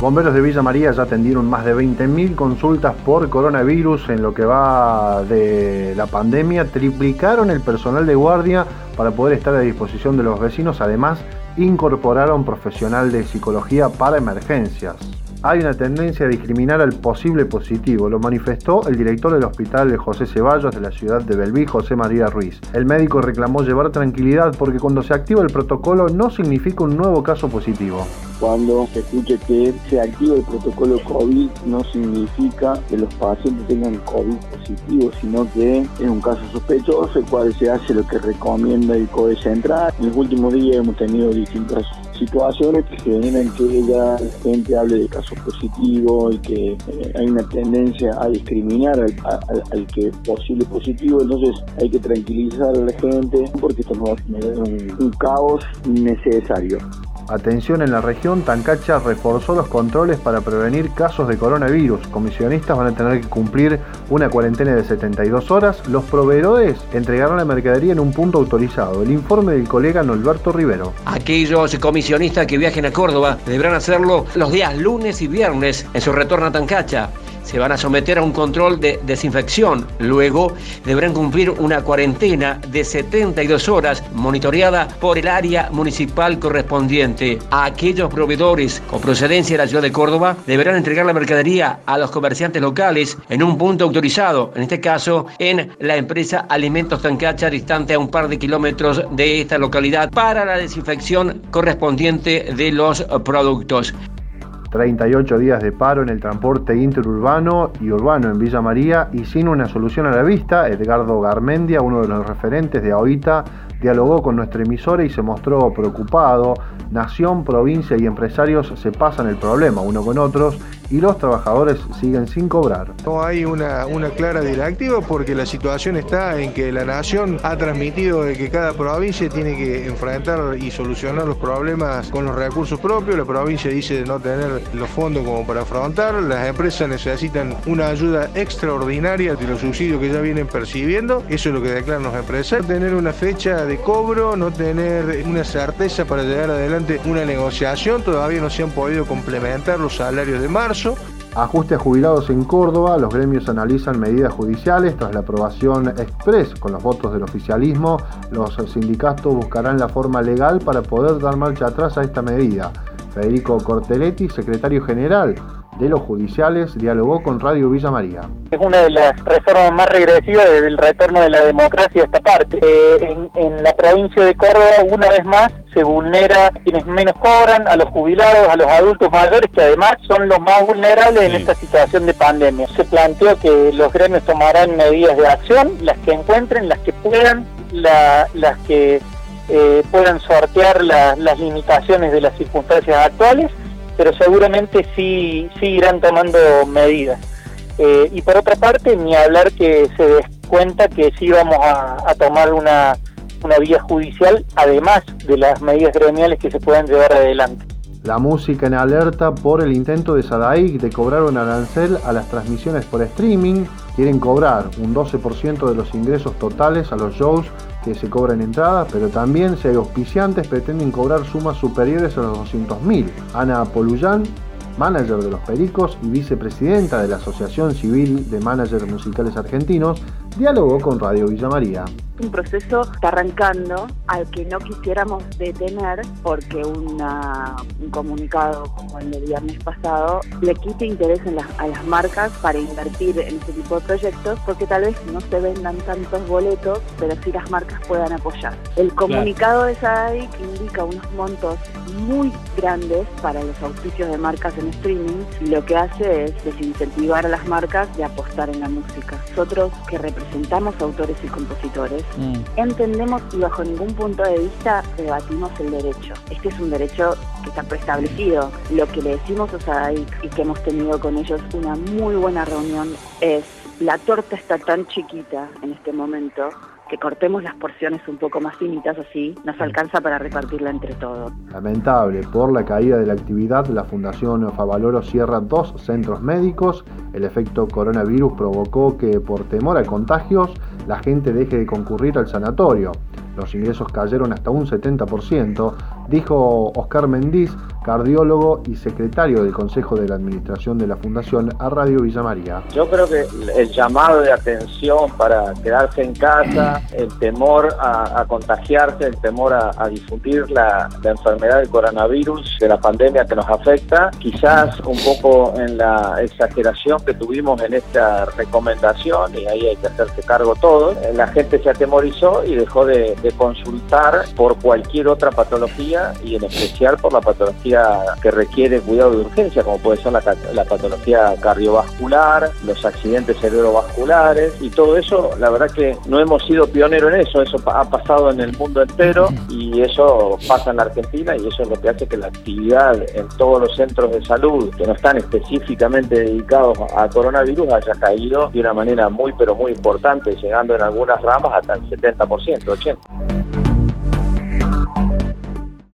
Bomberos de Villa María ya atendieron más de 20.000 consultas por coronavirus en lo que va de la pandemia. Triplicaron el personal de guardia para poder estar a disposición de los vecinos. Además, incorporaron profesional de psicología para emergencias hay una tendencia a discriminar al posible positivo, lo manifestó el director del hospital José Ceballos de la ciudad de Belví, José María Ruiz. El médico reclamó llevar tranquilidad porque cuando se activa el protocolo no significa un nuevo caso positivo. Cuando se escuche que se activa el protocolo COVID no significa que los pacientes tengan COVID positivo, sino que es un caso sospechoso, el cual se hace lo que recomienda el COE Central. En los últimos días hemos tenido distintas situaciones que generan que ya la gente hable de casos positivos y que eh, hay una tendencia a discriminar al, que es posible positivo, entonces hay que tranquilizar a la gente porque esto nos va a generar un caos innecesario. Atención en la región, Tancacha reforzó los controles para prevenir casos de coronavirus. Comisionistas van a tener que cumplir una cuarentena de 72 horas. Los proveedores entregarán la mercadería en un punto autorizado. El informe del colega Norberto Rivero. Aquellos comisionistas que viajen a Córdoba deberán hacerlo los días lunes y viernes en su retorno a Tancacha se van a someter a un control de desinfección. Luego deberán cumplir una cuarentena de 72 horas monitoreada por el área municipal correspondiente. A aquellos proveedores con procedencia de la ciudad de Córdoba deberán entregar la mercadería a los comerciantes locales en un punto autorizado, en este caso en la empresa Alimentos Tancacha, distante a un par de kilómetros de esta localidad, para la desinfección correspondiente de los productos. 38 días de paro en el transporte interurbano y urbano en Villa María y sin una solución a la vista, Edgardo Garmendia, uno de los referentes de AOITA, dialogó con nuestra emisora y se mostró preocupado. Nación, provincia y empresarios se pasan el problema uno con otros y los trabajadores siguen sin cobrar. No hay una, una clara directiva porque la situación está en que la nación ha transmitido de que cada provincia tiene que enfrentar y solucionar los problemas con los recursos propios. La provincia dice de no tener los fondos como para afrontar. Las empresas necesitan una ayuda extraordinaria de los subsidios que ya vienen percibiendo. Eso es lo que declaran los empresarios. Tener una fecha de cobro, no tener una certeza para llegar adelante una negociación. Todavía no se han podido complementar los salarios de marzo Ajuste a jubilados en Córdoba, los gremios analizan medidas judiciales tras la aprobación express con los votos del oficialismo. Los sindicatos buscarán la forma legal para poder dar marcha atrás a esta medida. Federico Corteletti, secretario general de los judiciales dialogó con Radio Villa María. Es una de las reformas más regresivas del retorno de la democracia a esta parte. Eh, en, la provincia de Córdoba, una vez más, se vulnera a quienes menos cobran, a los jubilados, a los adultos mayores, que además son los más vulnerables en esta situación de pandemia. Se planteó que los gremios tomarán medidas de acción, las que encuentren, las que puedan, las que eh, puedan sortear las limitaciones de las circunstancias actuales pero seguramente sí, sí irán tomando medidas. Eh, y por otra parte, ni hablar que se des cuenta que sí vamos a, tomar una, una vía judicial, además de las medidas gremiales que se puedan llevar adelante. La música en alerta por el intento de Sadaic de cobrar un arancel a las transmisiones por streaming. Quieren cobrar un 12% de los ingresos totales a los shows que se cobran entradas, pero también si hay auspiciantes pretenden cobrar sumas superiores a los 200.000. Ana Poluyán manager de los Pericos y vicepresidenta de la Asociación Civil de Managers Musicales Argentinos, dialogó con Radio Villa María. Un proceso está arrancando al que no quisiéramos detener porque un comunicado como el del viernes pasado le quite interés a las marcas para invertir en este tipo de proyectos porque tal vez no se vendan tantos boletos, pero sí las marcas puedan apoyar. El comunicado de SADIC indica unos montos muy grandes para los auspicios de marcas en streaming y lo que hace es desincentivar a las marcas de apostar en la música. Nosotros que representamos autores y compositores, mm. entendemos y bajo ningún punto de vista debatimos el derecho. Este es un derecho que está preestablecido. Lo que le decimos a SADIC y que hemos tenido con ellos una muy buena reunión es la torta está tan chiquita en este momento que cortemos las porciones un poco más finitas, así nos alcanza para repartirla entre todos. Lamentable, por la caída de la actividad, la Fundación Favaloro cierra dos centros médicos. El efecto coronavirus provocó que por temor a contagios la gente deje de concurrir al sanatorio. Los ingresos cayeron hasta un 70%, dijo Oscar Mendiz, cardiólogo y secretario del Consejo de la Administración de la Fundación a Radio Villa María. Yo creo que el llamado de atención para quedarse en casa, el temor a, contagiarse, el temor a, difundir la, enfermedad del coronavirus, de la pandemia que nos afecta, quizás un poco en la exageración que tuvimos en esta recomendación, y ahí hay que hacerse cargo todo, la gente se atemorizó y dejó consultar por cualquier otra patología y en especial por la patología que requiere cuidado de urgencia, como puede ser la, la patología cardiovascular, los accidentes cerebrovasculares y todo eso, la verdad que no hemos sido pioneros en eso, eso ha pasado en el mundo entero y eso pasa en la Argentina y eso es lo que hace que la actividad en todos los centros de salud que no están específicamente dedicados a coronavirus haya caído de una manera muy pero muy importante, llegando en algunas ramas hasta el 70%, 80%.